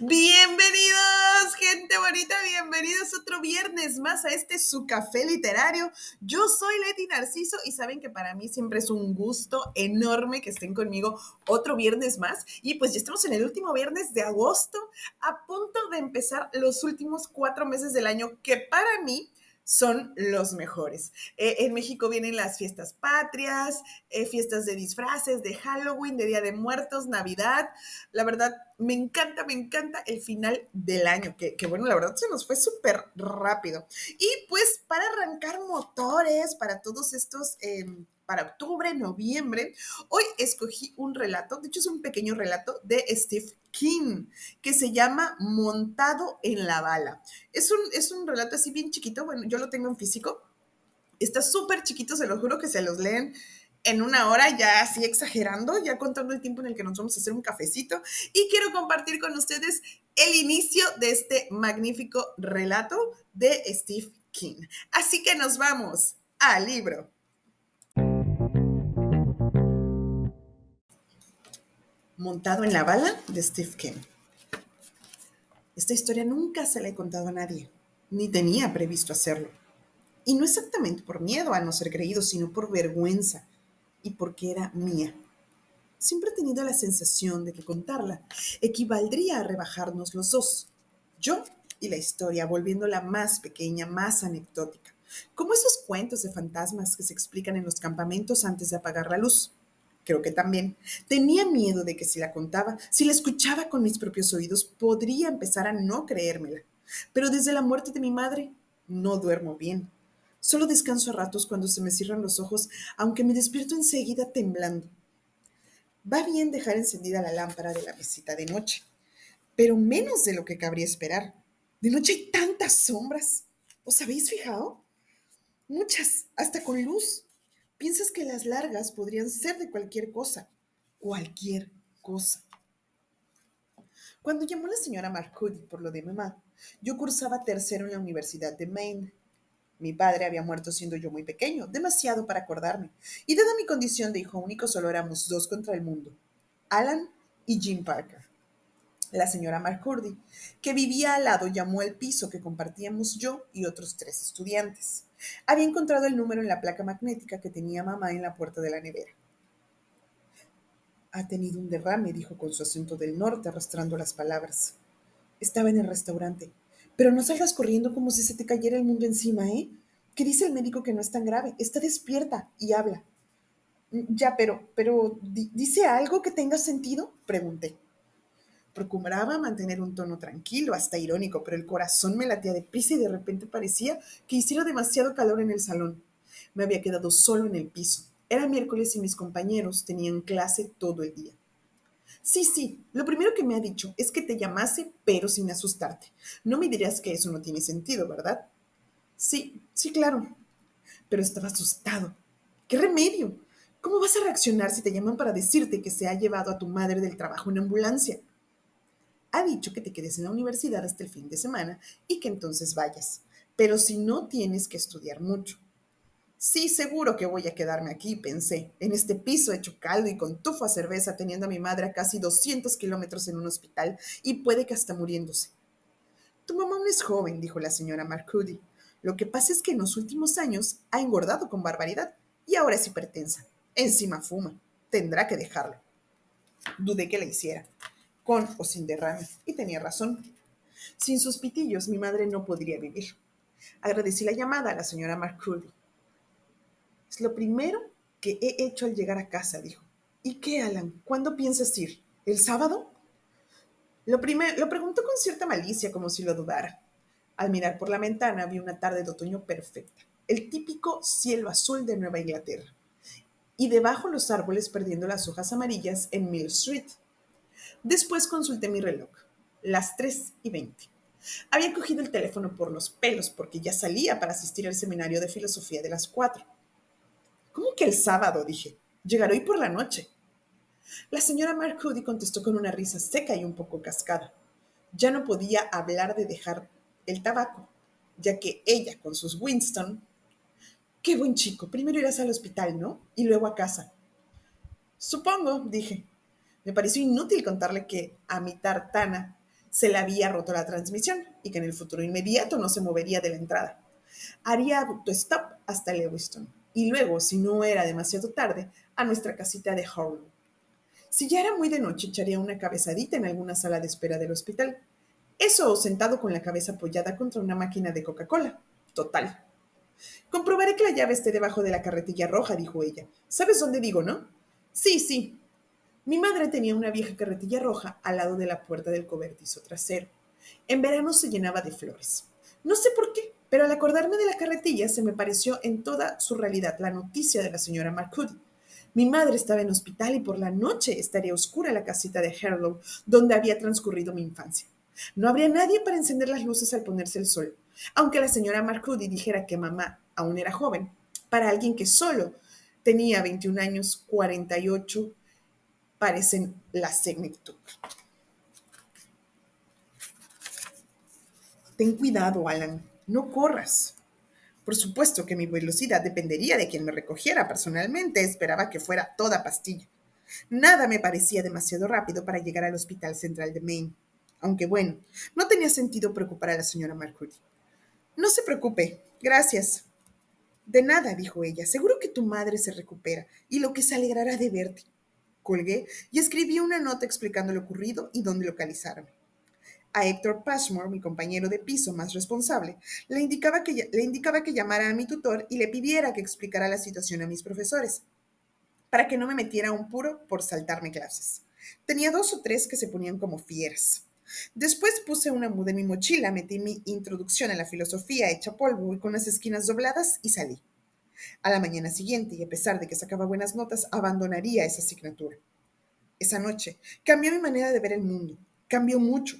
Bienvenidos, gente bonita, bienvenidos otro viernes más a este su café literario. Yo soy Leti Narciso y saben que para mí siempre es un gusto enorme que estén conmigo otro viernes más. Y pues ya estamos en el último viernes de agosto, a punto de empezar los últimos cuatro meses del año, que para mí son los mejores. Eh, en México vienen las fiestas patrias, eh, fiestas de disfraces, de Halloween, de Día de Muertos, Navidad. La verdad, me encanta, me encanta el final del año, que, bueno, la verdad se nos fue súper rápido. Y pues para arrancar motores, para todos estos... Em, para octubre, noviembre. Hoy escogí un relato, de hecho es un pequeño relato de Steve King, que se llama Montado en la bala. Es un, es un relato así bien chiquito, bueno, yo lo tengo en físico. Está súper chiquito, se lo juro que se los leen en una hora, ya así exagerando, ya contando el tiempo en el que nos vamos a hacer un cafecito. Y quiero compartir con ustedes el inicio de este magnífico relato de Steve King. Así que nos vamos al libro. Montado en la bala de Steve King. Esta historia nunca se la he contado a nadie, ni tenía previsto hacerlo. Y no exactamente por miedo a no ser creído, sino por vergüenza y porque era mía. Siempre he tenido la sensación de que contarla equivaldría a rebajarnos los dos, yo y la historia, volviéndola más pequeña, más anecdótica, como esos cuentos de fantasmas que se explican en los campamentos antes de apagar la luz creo que también. Tenía miedo de que si la contaba, si la escuchaba con mis propios oídos, podría empezar a no creérmela. Pero desde la muerte de mi madre, no duermo bien. Solo descanso a ratos cuando se me cierran los ojos, aunque me despierto enseguida temblando. Va bien dejar encendida la lámpara de la mesita de noche, pero menos de lo que cabría esperar. De noche hay tantas sombras. ¿Os habéis fijado? Muchas, hasta con luz. Piensas que las largas podrían ser de cualquier cosa, cualquier cosa. Cuando llamó la señora Marcudi por lo de mamá, yo cursaba tercero en la Universidad de Maine. Mi padre había muerto siendo yo muy pequeño, demasiado para acordarme, y dada mi condición de hijo único solo éramos dos contra el mundo, Alan y Jim Parker. La señora Marcudi, que vivía al lado, llamó al piso que compartíamos yo y otros tres estudiantes. Había encontrado el número en la placa magnética que tenía mamá en la puerta de la nevera. Ha tenido un derrame, dijo con su acento del norte, arrastrando las palabras. Estaba en el restaurante. Pero no salgas corriendo como si se te cayera el mundo encima, ¿eh? ¿Qué dice el médico que no es tan grave? Está despierta y habla. Mm, ya, pero, pero, ¿dice algo que tenga sentido? Pregunté. Procuraba mantener un tono tranquilo, hasta irónico, pero el corazón me latía de prisa y de repente parecía que hiciera demasiado calor en el salón. Me había quedado solo en el piso. Era miércoles y mis compañeros tenían clase todo el día. Sí, sí, lo primero que me ha dicho es que te llamase, pero sin asustarte. No me dirás que eso no tiene sentido, ¿verdad? Sí, sí, claro. Pero estaba asustado. ¿Qué remedio? ¿Cómo vas a reaccionar si te llaman para decirte que se ha llevado a tu madre del trabajo en ambulancia? Ha dicho que te quedes en la universidad hasta el fin de semana y que entonces vayas. Pero si no tienes que estudiar mucho. Sí, seguro que voy a quedarme aquí, pensé, en este piso hecho caldo y con tufo a cerveza, teniendo a mi madre a casi 200 kilómetros en un hospital y puede que hasta muriéndose. Tu mamá no es joven, dijo la señora Marcudi. Lo que pasa es que en los últimos años ha engordado con barbaridad y ahora es hipertensa. Encima fuma. Tendrá que dejarlo. Dudé que la hiciera con o sin derrame, y tenía razón. Sin sus pitillos mi madre no podría vivir. Agradecí la llamada a la señora McCurdy. Es lo primero que he hecho al llegar a casa, dijo. ¿Y qué, Alan? ¿Cuándo piensas ir? ¿El sábado? Lo, lo preguntó con cierta malicia, como si lo dudara. Al mirar por la ventana vi una tarde de otoño perfecta, el típico cielo azul de Nueva Inglaterra, y debajo los árboles perdiendo las hojas amarillas en Mill Street. Después consulté mi reloj, las 3 y 20. Había cogido el teléfono por los pelos porque ya salía para asistir al seminario de filosofía de las 4. ¿Cómo que el sábado? dije. Llegaré hoy por la noche. La señora Marcudi contestó con una risa seca y un poco cascada. Ya no podía hablar de dejar el tabaco, ya que ella, con sus Winston, Qué buen chico. Primero irás al hospital, ¿no? Y luego a casa. Supongo, dije. Me pareció inútil contarle que a mi tartana se le había roto la transmisión y que en el futuro inmediato no se movería de la entrada. Haría autostop hasta Lewiston y luego, si no era demasiado tarde, a nuestra casita de Harlow. Si ya era muy de noche, echaría una cabezadita en alguna sala de espera del hospital. Eso sentado con la cabeza apoyada contra una máquina de Coca-Cola. Total. Comprobaré que la llave esté debajo de la carretilla roja, dijo ella. ¿Sabes dónde digo, no? Sí, sí. Mi madre tenía una vieja carretilla roja al lado de la puerta del cobertizo trasero. En verano se llenaba de flores. No sé por qué, pero al acordarme de la carretilla se me pareció en toda su realidad la noticia de la señora Marcudi. Mi madre estaba en hospital y por la noche estaría oscura la casita de Harlow, donde había transcurrido mi infancia. No habría nadie para encender las luces al ponerse el sol, aunque la señora Marcudi dijera que mamá aún era joven. Para alguien que solo tenía 21 años, 48 parecen la senectud. Ten cuidado, Alan, no corras. Por supuesto que mi velocidad dependería de quien me recogiera. Personalmente esperaba que fuera toda pastilla. Nada me parecía demasiado rápido para llegar al Hospital Central de Maine. Aunque bueno, no tenía sentido preocupar a la señora Marcury. No se preocupe, gracias. De nada, dijo ella. Seguro que tu madre se recupera y lo que se alegrará de verte. Colgué y escribí una nota explicando lo ocurrido y dónde localizarme. A Héctor Pashmore, mi compañero de piso más responsable, le indicaba, que, le indicaba que llamara a mi tutor y le pidiera que explicara la situación a mis profesores, para que no me metiera un puro por saltarme clases. Tenía dos o tres que se ponían como fieras. Después puse una muda en mi mochila, metí mi introducción a la filosofía hecha polvo y con las esquinas dobladas y salí. A la mañana siguiente, y a pesar de que sacaba buenas notas, abandonaría esa asignatura. Esa noche cambió mi manera de ver el mundo. Cambió mucho.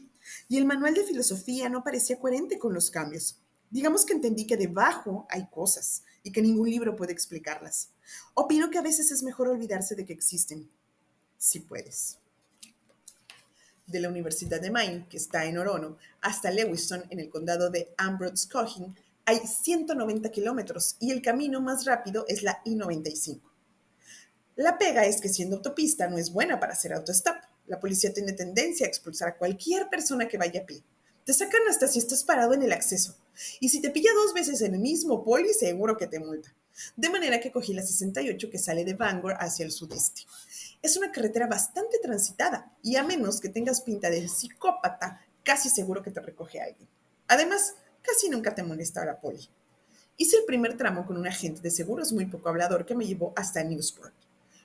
Y el manual de filosofía no parecía coherente con los cambios. Digamos que entendí que debajo hay cosas y que ningún libro puede explicarlas. Opino que a veces es mejor olvidarse de que existen, si puedes de la Universidad de Maine, que está en Orono, hasta Lewiston, en el condado de Ambrose-Coggin, hay 190 kilómetros y el camino más rápido es la I-95. La pega es que siendo autopista no es buena para hacer autostop. La policía tiene tendencia a expulsar a cualquier persona que vaya a pie. Te sacan hasta si estás parado en el acceso. Y si te pilla dos veces en el mismo poli, seguro que te multa. De manera que cogí la 68 que sale de Bangor hacia el sudeste. Es una carretera bastante transitada y a menos que tengas pinta de psicópata, casi seguro que te recoge alguien. Además, casi nunca te molesta la poli. Hice el primer tramo con un agente de seguros muy poco hablador que me llevó hasta Newsport.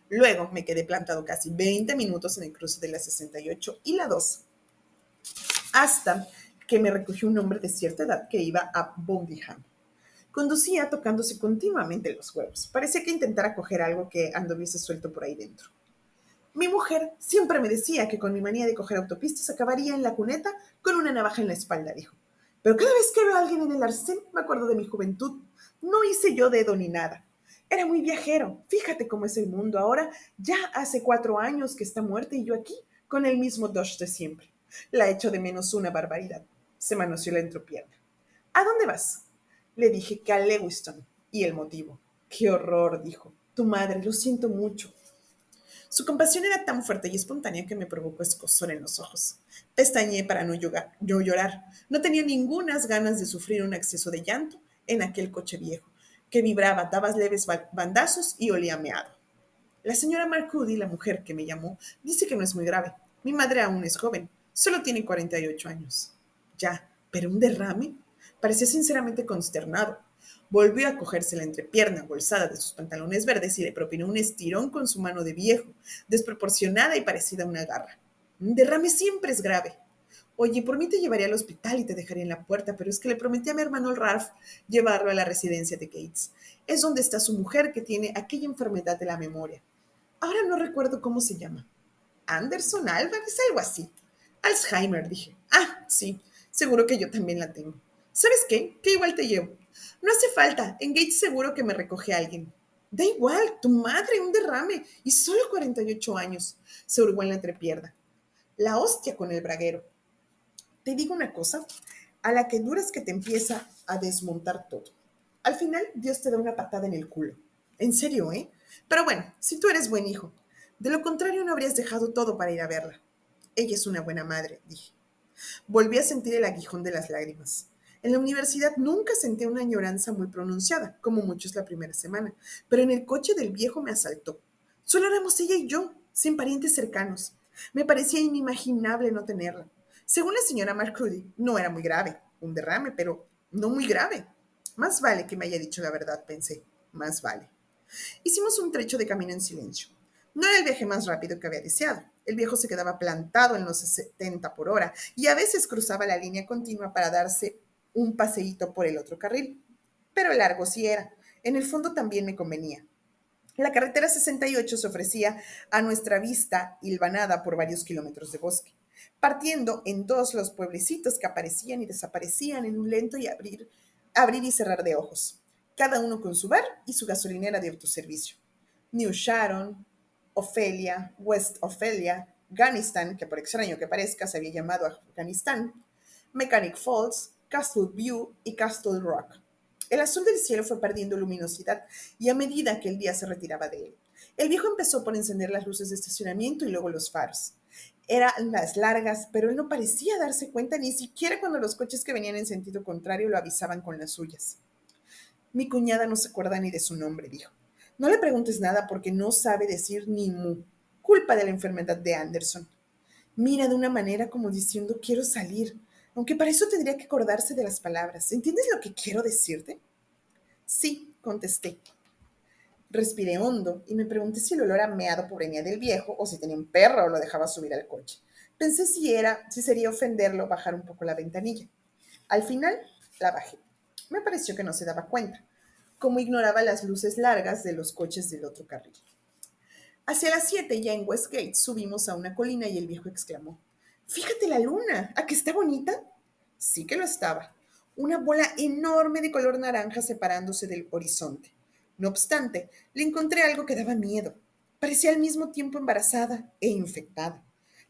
Luego me quedé plantado casi 20 minutos en el cruce de la 68 y la 2, hasta que me recogió un hombre de cierta edad que iba a Bondiham. Conducía tocándose continuamente los huevos. Parecía que intentara coger algo que anduviese suelto por ahí dentro. Mi mujer siempre me decía que con mi manía de coger autopistas acabaría en la cuneta con una navaja en la espalda, dijo. Pero cada vez que veo a alguien en el arcén me acuerdo de mi juventud. No hice yo dedo ni nada. Era muy viajero. Fíjate cómo es el mundo ahora. Ya hace cuatro años que está muerta y yo aquí, con el mismo Dodge de siempre. La echo de menos una barbaridad. Se manoseó la entropierna. ¿A dónde vas? Le dije que a Lewiston. ¿Y el motivo? Qué horror, dijo. Tu madre, lo siento mucho. Su compasión era tan fuerte y espontánea que me provocó escosor en los ojos. Pestañeé para no, llorar. No tenía ningunas ganas de sufrir un exceso de llanto en aquel coche viejo, que vibraba, daba leves bandazos y olía meado. La señora Marcudi, la mujer que me llamó, dice que no es muy grave. Mi madre aún es joven, solo tiene 48 años. Ya, pero un derrame. Parecía sinceramente consternado. Volvió a cogerse la entrepierna bolsada de sus pantalones verdes y le propinó un estirón con su mano de viejo, desproporcionada y parecida a una garra. Derrame siempre es grave. Oye, por mí te llevaría al hospital y te dejaría en la puerta, pero es que le prometí a mi hermano Ralph llevarlo a la residencia de Gates. Es donde está su mujer que tiene aquella enfermedad de la memoria. Ahora no recuerdo cómo se llama. Anderson Álvarez, algo así. Alzheimer, dije. Ah, sí, seguro que yo también la tengo. ¿Sabes qué? Que igual te llevo. No hace falta. En Gates seguro que me recoge alguien. Da igual, tu madre, un derrame. Y solo 48 años. Se hurgó en la entrepierna. La hostia con el braguero. Te digo una cosa, a la que duras que te empieza a desmontar todo. Al final, Dios te da una patada en el culo. En serio, ¿eh? Pero bueno, si tú eres buen hijo. De lo contrario, no habrías dejado todo para ir a verla. Ella es una buena madre, dije. Volví a sentir el aguijón de las lágrimas. En la universidad nunca sentí una añoranza muy pronunciada, como muchos la primera semana, pero en el coche del viejo me asaltó. Solo éramos ella y yo, sin parientes cercanos. Me parecía inimaginable no tenerla. Según la señora Marcudi, no era muy grave, un derrame, pero no muy grave. Más vale que me haya dicho la verdad, pensé, más vale. Hicimos un trecho de camino en silencio. No era el viaje más rápido que había deseado. El viejo se quedaba plantado en los 70 por hora y a veces cruzaba la línea continua para darse un paseíto por el otro carril. Pero largo sí era. En el fondo también me convenía. La carretera 68 se ofrecía a nuestra vista hilvanada por varios kilómetros de bosque, partiendo en dos los pueblecitos que aparecían y desaparecían en un lento y abrir, abrir y cerrar de ojos, cada uno con su bar y su gasolinera de autoservicio. New Sharon, Ofelia, West Ofelia, Afghanistan, que por extraño que parezca se había llamado Afganistán, Mechanic Falls, Castle View y Castle Rock. El azul del cielo fue perdiendo luminosidad y a medida que el día se retiraba de él. El viejo empezó por encender las luces de estacionamiento y luego los faros. Eran las largas, pero él no parecía darse cuenta ni siquiera cuando los coches que venían en sentido contrario lo avisaban con las suyas. Mi cuñada no se acuerda ni de su nombre, dijo. No le preguntes nada porque no sabe decir ni mu. Culpa de la enfermedad de Anderson. Mira de una manera como diciendo quiero salir, aunque para eso tendría que acordarse de las palabras. ¿Entiendes lo que quiero decirte? Sí, contesté. Respiré hondo y me pregunté si el olor a meado provenía del viejo o si tenía un perro o lo dejaba subir al coche. Pensé si era, si sería ofenderlo bajar un poco la ventanilla. Al final la bajé. Me pareció que no se daba cuenta, como ignoraba las luces largas de los coches del otro carril. Hacia las siete, ya en Westgate, subimos a una colina y el viejo exclamó: Fíjate la luna, ¿a que está bonita? Sí que lo estaba. Una bola enorme de color naranja separándose del horizonte. No obstante, le encontré algo que daba miedo. Parecía al mismo tiempo embarazada e infectada.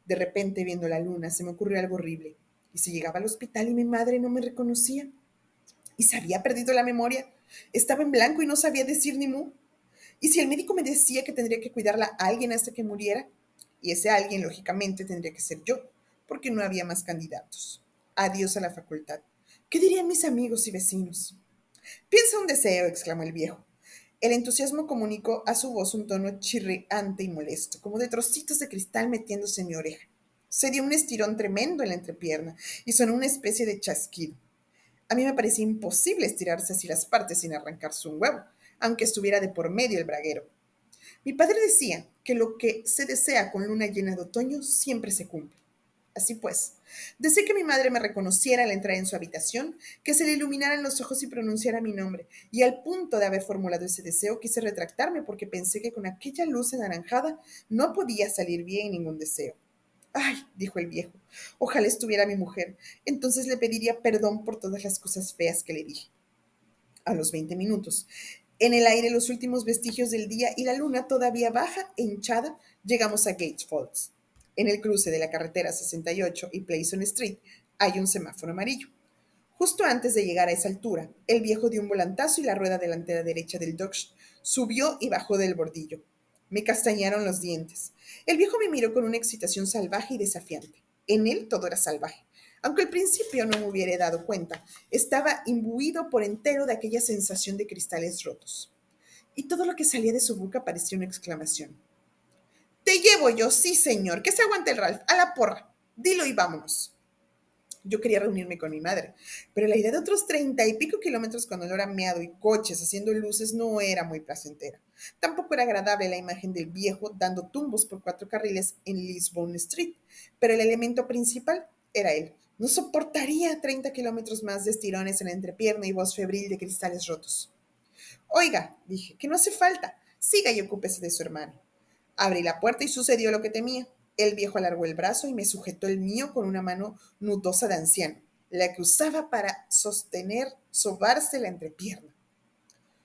De repente, viendo la luna, se me ocurrió algo horrible. ¿Y si llegaba al hospital y mi madre no me reconocía? ¿Y se había perdido la memoria? ¿Estaba en blanco y no sabía decir ni mu? ¿Y si el médico me decía que tendría que cuidarla a alguien hasta que muriera? Y ese alguien, lógicamente, tendría que ser yo porque no había más candidatos. Adiós a la facultad. ¿Qué dirían mis amigos y vecinos? Piensa un deseo, exclamó el viejo. El entusiasmo comunicó a su voz un tono chirriante y molesto, como de trocitos de cristal metiéndose en mi oreja. Se dio un estirón tremendo en la entrepierna y sonó una especie de chasquido. A mí me parecía imposible estirarse así las partes sin arrancarse un huevo, aunque estuviera de por medio el braguero. Mi padre decía que lo que se desea con luna llena de otoño siempre se cumple. Así pues, deseé que mi madre me reconociera al entrar en su habitación, que se le iluminaran los ojos y pronunciara mi nombre, y al punto de haber formulado ese deseo quise retractarme porque pensé que con aquella luz anaranjada no podía salir bien ningún deseo. Ay, dijo el viejo, ojalá estuviera mi mujer, entonces le pediría perdón por todas las cosas feas que le dije. A los veinte minutos, en el aire los últimos vestigios del día y la luna todavía baja e hinchada, llegamos a Gates Falls. En el cruce de la carretera 68 y Playson Street hay un semáforo amarillo. Justo antes de llegar a esa altura, el viejo dio un volantazo y la rueda delantera derecha del Dodge subió y bajó del bordillo. Me castañaron los dientes. El viejo me miró con una excitación salvaje y desafiante. En él todo era salvaje. Aunque al principio no me hubiera dado cuenta, estaba imbuido por entero de aquella sensación de cristales rotos. Y todo lo que salía de su boca parecía una exclamación. Te llevo yo, sí, señor. Que se aguante el Ralph. A la porra. Dilo y vámonos. Yo quería reunirme con mi madre, pero la idea de otros treinta y pico kilómetros con olor a y coches haciendo luces no era muy placentera. Tampoco era agradable la imagen del viejo dando tumbos por cuatro carriles en Lisbon Street, pero el elemento principal era él. No soportaría treinta kilómetros más de estirones en la entrepierna y voz febril de cristales rotos. Oiga, dije, que no hace falta. Siga y ocúpese de su hermano. Abrí la puerta y sucedió lo que temía. El viejo alargó el brazo y me sujetó el mío con una mano nudosa de anciano, la que usaba para sostener, sobarse la entrepierna.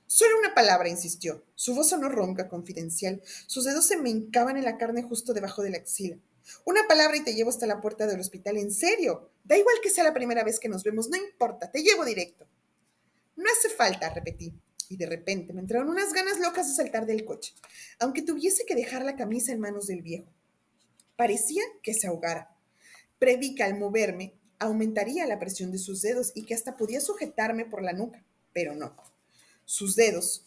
Solo una palabra, insistió. Su voz sonó ronca, confidencial. Sus dedos se me hincaban en la carne justo debajo de la axila. Una palabra y te llevo hasta la puerta del hospital. En serio. Da igual que sea la primera vez que nos vemos. No importa. Te llevo directo. No hace falta, repetí. Y de repente me entraron unas ganas locas de saltar del coche, aunque tuviese que dejar la camisa en manos del viejo. Parecía que se ahogara. Preví que al moverme aumentaría la presión de sus dedos y que hasta podía sujetarme por la nuca, pero no. Sus dedos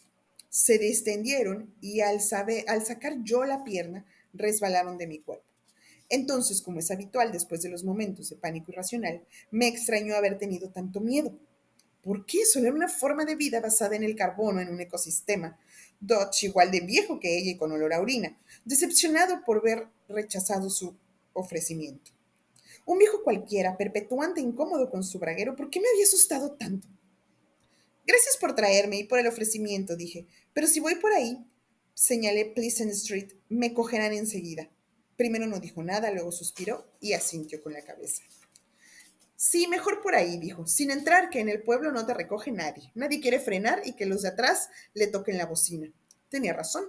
se distendieron y al sacar yo la pierna, resbalaron de mi cuerpo. Entonces, como es habitual después de los momentos de pánico irracional, me extrañó haber tenido tanto miedo. ¿Por qué? Solo era una forma de vida basada en el carbono en un ecosistema. Dodge, igual de viejo que ella y con olor a orina, decepcionado por ver rechazado su ofrecimiento. Un viejo cualquiera, perpetuante incómodo con su braguero, ¿por qué me había asustado tanto? Gracias por traerme y por el ofrecimiento, dije, pero si voy por ahí, señalé Pleasant Street, me cogerán enseguida. Primero no dijo nada, luego suspiró y asintió con la cabeza. Sí, mejor por ahí, dijo, sin entrar, que en el pueblo no te recoge nadie. Nadie quiere frenar y que los de atrás le toquen la bocina. Tenía razón.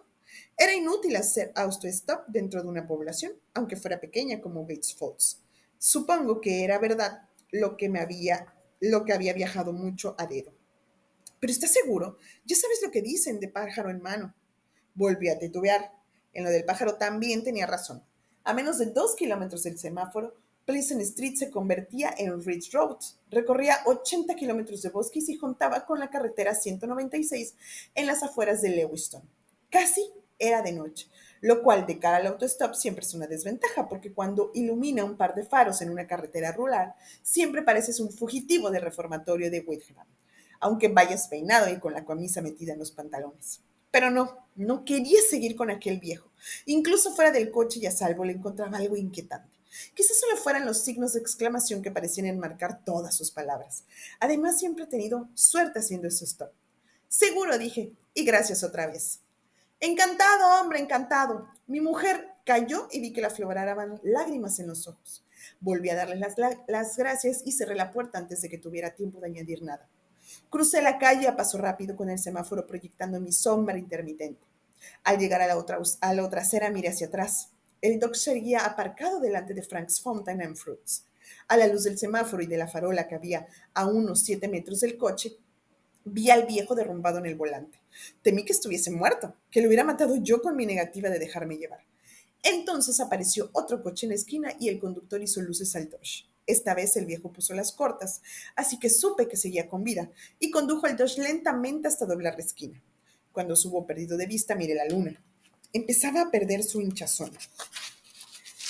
Era inútil hacer auto-stop dentro de una población, aunque fuera pequeña como Bates Falls. Supongo que era verdad lo que me había, lo que había viajado mucho a dedo. Pero ¿estás seguro? Ya sabes lo que dicen de pájaro en mano. Volví a titubear. En lo del pájaro también tenía razón. A menos de dos kilómetros del semáforo, Pleasant Street se convertía en Ridge Road. Recorría 80 kilómetros de bosques y juntaba con la carretera 196 en las afueras de Lewiston. Casi era de noche, lo cual de cara al autostop siempre es una desventaja, porque cuando ilumina un par de faros en una carretera rural, siempre pareces un fugitivo del reformatorio de Whiteham, aunque vayas peinado y con la camisa metida en los pantalones. Pero no, no quería seguir con aquel viejo. Incluso fuera del coche y a salvo le encontraba algo inquietante. Quizás solo fueran los signos de exclamación que parecían enmarcar todas sus palabras. Además, siempre he tenido suerte haciendo eso stop. Seguro, dije, y gracias otra vez. Encantado, hombre, encantado. Mi mujer cayó y vi que la afloraban lágrimas en los ojos. Volví a darle las, las gracias y cerré la puerta antes de que tuviera tiempo de añadir nada. Crucé la calle a paso rápido con el semáforo proyectando mi sombra intermitente. Al llegar a la otra, a la otra acera miré hacia atrás. El doc seguía aparcado delante de Frank's Fountain and Fruits. A la luz del semáforo y de la farola que había a unos siete metros del coche, vi al viejo derrumbado en el volante. Temí que estuviese muerto, que lo hubiera matado yo con mi negativa de dejarme llevar. Entonces apareció otro coche en la esquina y el conductor hizo luces al Dodge. Esta vez el viejo puso las cortas, así que supe que seguía con vida y condujo el Dodge lentamente hasta doblar la esquina. Cuando hubo perdido de vista, miré la luna. Empezaba a perder su hinchazón,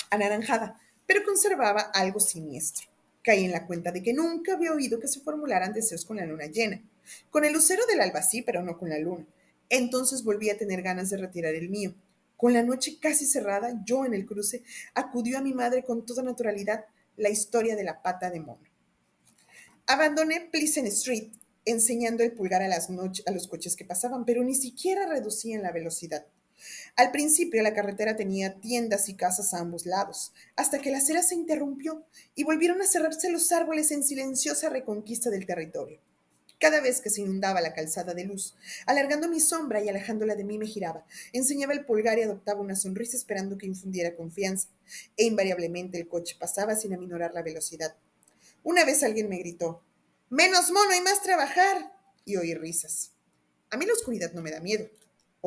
anaranjada, pero conservaba algo siniestro. Caí en la cuenta de que nunca había oído que se formularan deseos con la luna llena. Con el lucero del alba sí, pero no con la luna. Entonces volví a tener ganas de retirar el mío. Con la noche casi cerrada, yo en el cruce acudió a mi madre con toda naturalidad la historia de la pata de mono. Abandoné Pleasant Street enseñando el pulgar a, las a los coches que pasaban, pero ni siquiera reducían la velocidad. Al principio la carretera tenía tiendas y casas a ambos lados, hasta que la acera se interrumpió y volvieron a cerrarse los árboles en silenciosa reconquista del territorio. Cada vez que se inundaba la calzada de luz, alargando mi sombra y alejándola de mí me giraba, enseñaba el pulgar y adoptaba una sonrisa esperando que infundiera confianza, e invariablemente el coche pasaba sin aminorar la velocidad. Una vez alguien me gritó, Menos mono y más trabajar, y oí risas. A mí la oscuridad no me da miedo,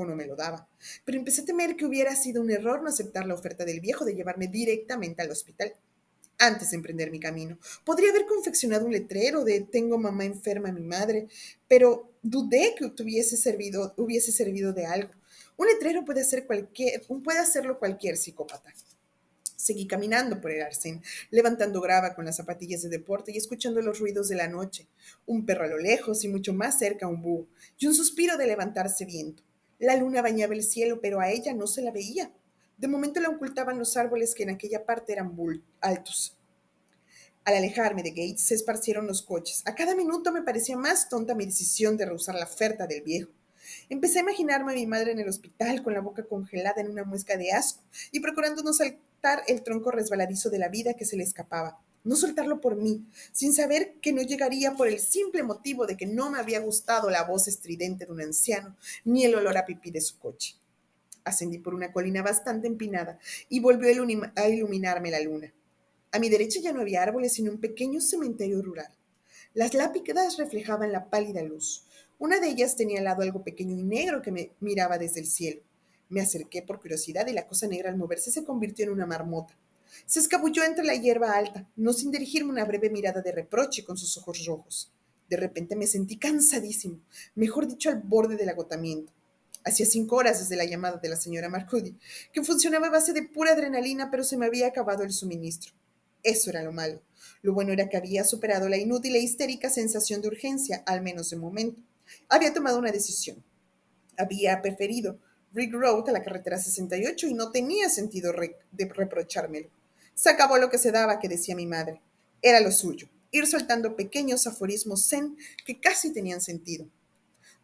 o no me lo daba, pero empecé a temer que hubiera sido un error no aceptar la oferta del viejo de llevarme directamente al hospital antes de emprender mi camino. Podría haber confeccionado un letrero de tengo mamá enferma, mi madre, pero dudé que servido, hubiese servido de algo. Un letrero puede, hacer cualquier, puede hacerlo cualquier psicópata. Seguí caminando por el arcén, levantando grava con las zapatillas de deporte y escuchando los ruidos de la noche. Un perro a lo lejos y mucho más cerca un búho, y un suspiro de levantarse viento. La luna bañaba el cielo, pero a ella no se la veía. De momento la ocultaban los árboles que en aquella parte eran altos. Al alejarme de Gates se esparcieron los coches. A cada minuto me parecía más tonta mi decisión de rehusar la oferta del viejo. Empecé a imaginarme a mi madre en el hospital con la boca congelada en una muesca de asco y procurando no saltar el tronco resbaladizo de la vida que se le escapaba. No soltarlo por mí, sin saber que no llegaría por el simple motivo de que no me había gustado la voz estridente de un anciano ni el olor a pipí de su coche. Ascendí por una colina bastante empinada y volvió a iluminarme la luna. A mi derecha ya no había árboles, sino un pequeño cementerio rural. Las lápidas reflejaban la pálida luz. Una de ellas tenía al lado algo pequeño y negro que me miraba desde el cielo. Me acerqué por curiosidad y la cosa negra al moverse se convirtió en una marmota. Se escabulló entre la hierba alta, no sin dirigirme una breve mirada de reproche con sus ojos rojos. De repente me sentí cansadísimo, mejor dicho, al borde del agotamiento. Hacía cinco horas desde la llamada de la señora Marcudi, que funcionaba a base de pura adrenalina, pero se me había acabado el suministro. Eso era lo malo. Lo bueno era que había superado la inútil e histérica sensación de urgencia, al menos de momento. Había tomado una decisión. Había preferido Rick Road a la carretera 68 y no tenía sentido de reprochármelo. Se acabó lo que se daba, que decía mi madre. Era lo suyo, ir soltando pequeños aforismos zen que casi tenían sentido.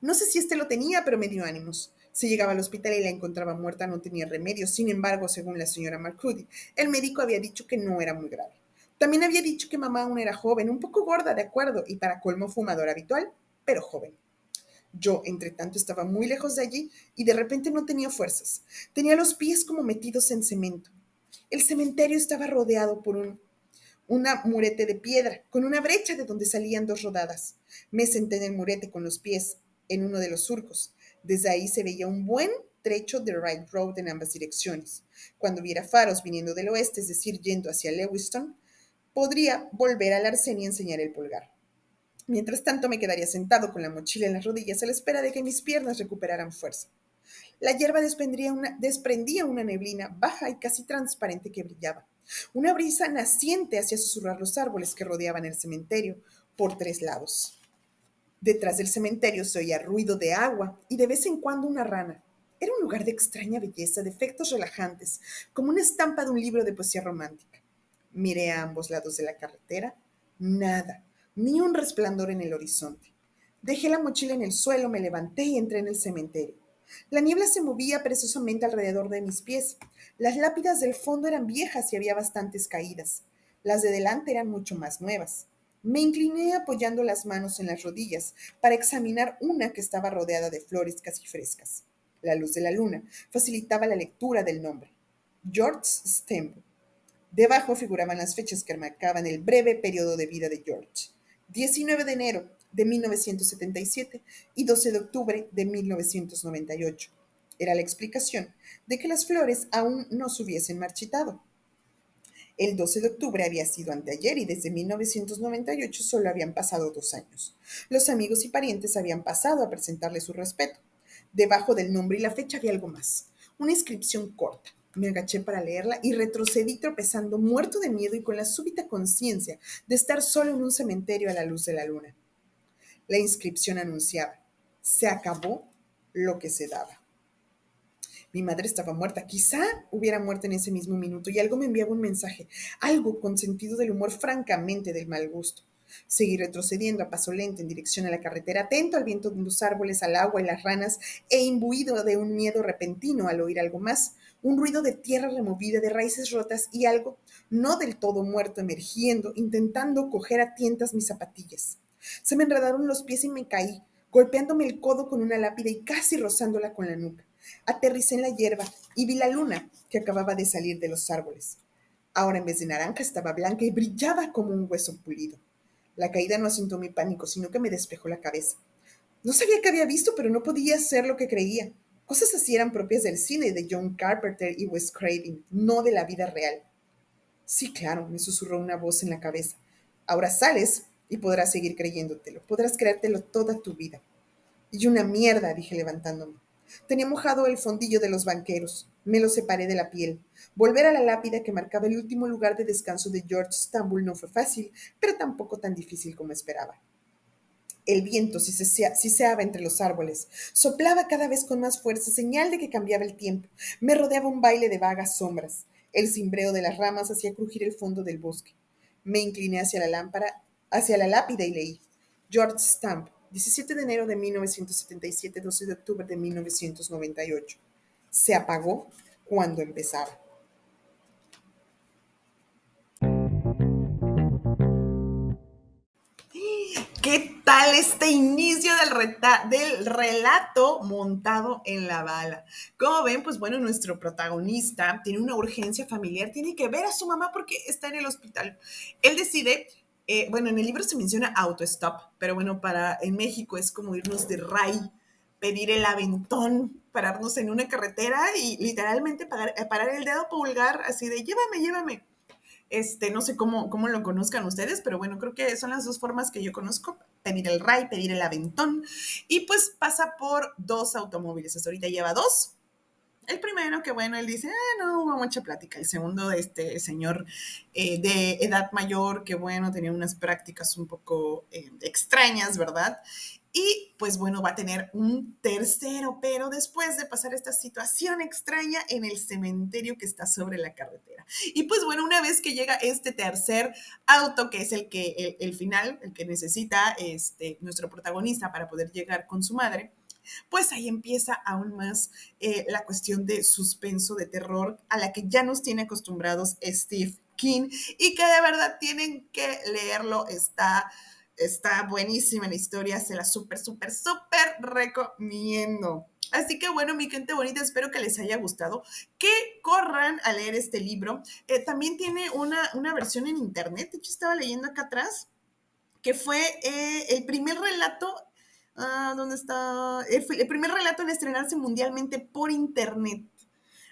No sé si este lo tenía, pero me dio ánimos. Si llegaba al hospital y la encontraba muerta, no tenía remedio. Sin embargo, según la señora Marcudi, el médico había dicho que no era muy grave. También había dicho que mamá aún era joven, un poco gorda, de acuerdo, y para colmo fumador habitual, pero joven. Yo, entre tanto, estaba muy lejos de allí y de repente no tenía fuerzas. Tenía los pies como metidos en cemento. El cementerio estaba rodeado por un una murete de piedra, con una brecha de donde salían dos rodadas. Me senté en el murete con los pies en uno de los surcos. Desde ahí se veía un buen trecho de Wright Road en ambas direcciones. Cuando viera faros viniendo del oeste, es decir, yendo hacia Lewiston, podría volver al arcén y enseñar el pulgar. Mientras tanto, me quedaría sentado con la mochila en las rodillas a la espera de que mis piernas recuperaran fuerza. La hierba desprendía una, neblina baja y casi transparente que brillaba. Una brisa naciente hacía susurrar los árboles que rodeaban el cementerio por tres lados. Detrás del cementerio se oía ruido de agua y de vez en cuando una rana. Era un lugar de extraña belleza, de efectos relajantes, como una estampa de un libro de poesía romántica. Miré a ambos lados de la carretera. Nada, ni un resplandor en el horizonte. Dejé la mochila en el suelo, me levanté y entré en el cementerio. La niebla se movía perezosamente alrededor de mis pies. Las lápidas del fondo eran viejas y había bastantes caídas. Las de delante eran mucho más nuevas. Me incliné apoyando las manos en las rodillas para examinar una que estaba rodeada de flores casi frescas. La luz de la luna facilitaba la lectura del nombre. George Stemple. Debajo figuraban las fechas que marcaban el breve periodo de vida de George. 19 de enero de 1977 y 12 de octubre de 1998. Era la explicación de que las flores aún no se hubiesen marchitado. El 12 de octubre había sido anteayer y desde 1998 solo habían pasado dos años. Los amigos y parientes habían pasado a presentarle su respeto. Debajo del nombre y la fecha había algo más, una inscripción corta. Me agaché para leerla y retrocedí tropezando, muerto de miedo y con la súbita conciencia de estar solo en un cementerio a la luz de la luna. La inscripción anunciaba, se acabó lo que se daba. Mi madre estaba muerta, quizá hubiera muerto en ese mismo minuto y algo me enviaba un mensaje, algo con sentido del humor francamente del mal gusto. Seguí retrocediendo a paso lento en dirección a la carretera, atento al viento de los árboles, al agua y las ranas, e imbuido de un miedo repentino al oír algo más, un ruido de tierra removida, de raíces rotas y algo no del todo muerto emergiendo, intentando coger a tientas mis zapatillas. Se me enredaron los pies y me caí, golpeándome el codo con una lápida y casi rozándola con la nuca. Aterricé en la hierba y vi la luna que acababa de salir de los árboles. Ahora en vez de naranja estaba blanca y brillaba como un hueso pulido. La caída no asentó mi pánico, sino que me despejó la cabeza. No sabía qué había visto, pero no podía ser lo que creía. Cosas así eran propias del cine de John Carpenter y Wes Craven, no de la vida real. Sí, claro, me susurró una voz en la cabeza. Ahora sales y podrás seguir creyéndotelo. Podrás creértelo toda tu vida. Y una mierda, dije levantándome. Tenía mojado el fondillo de los banqueros. Me lo separé de la piel. Volver a la lápida que marcaba el último lugar de descanso de George Stambul no fue fácil, pero tampoco tan difícil como esperaba. El viento siseaba entre los árboles, soplaba cada vez con más fuerza, señal de que cambiaba el tiempo. Me rodeaba un baile de vagas sombras. El cimbreo de las ramas hacía crujir el fondo del bosque. Me incliné hacia la lámpara, hacia la lápida y leí. George Stamp, 17 de enero de 1977, 12 de octubre de 1998. Se apagó cuando empezaba. ¿Qué tal este inicio del, del, relato montado en la bala? Como ven, pues bueno, nuestro protagonista tiene una urgencia familiar, tiene que ver a su mamá porque está en el hospital. Él decide Eh, bueno, en el libro se menciona auto-stop, pero bueno, para en México es como irnos de ray, pedir el aventón, pararnos en una carretera y literalmente parar, eh, parar el dedo pulgar así de llévame, llévame. Este, no sé cómo, cómo lo conozcan ustedes, pero bueno, creo que son las dos formas que yo conozco, pedir el ray, pedir el aventón, y pues pasa por dos automóviles, hasta ahorita lleva dos, el primero, que bueno, él dice, ah, no hubo mucha plática. El segundo, este señor eh, de edad mayor, que bueno, tenía unas prácticas un poco eh, extrañas, ¿verdad? Y pues bueno, va a tener un tercero, pero después de pasar esta situación extraña en el cementerio que está sobre la carretera. Y pues bueno, una vez que llega este tercer auto, que es el que, el, el final, el que necesita este, nuestro protagonista para poder llegar con su madre, pues ahí empieza aún más eh, la cuestión de suspenso, de terror, a la que ya nos tiene acostumbrados Steve King y que de verdad tienen que leerlo. Está, está buenísima la historia, se la súper, súper, súper recomiendo. Así que bueno, mi gente bonita, espero que les haya gustado, que corran a leer este libro. Eh, también tiene una, una versión en internet, de hecho estaba leyendo acá atrás, que fue eh, el primer relato Ah, ¿dónde está? El, primer relato en estrenarse mundialmente por internet.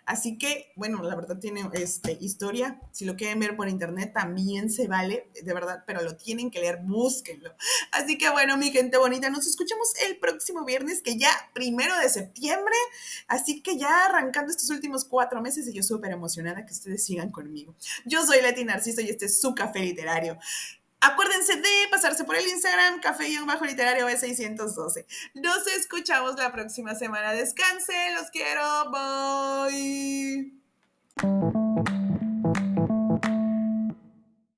Así que, bueno, la verdad tiene este, historia. Si lo quieren ver por internet, también se vale, de verdad, pero lo tienen que leer, búsquenlo. Así que, bueno, mi gente bonita, nos escuchamos el próximo viernes, que ya primero de septiembre. Así que ya arrancando estos últimos cuatro meses, y yo súper emocionada que ustedes sigan conmigo. Yo soy Leti Narciso y este es su café literario. Acuérdense de pasarse por el Instagram, café-literario B612. Nos escuchamos la próxima semana. Descansen, los quiero. Bye.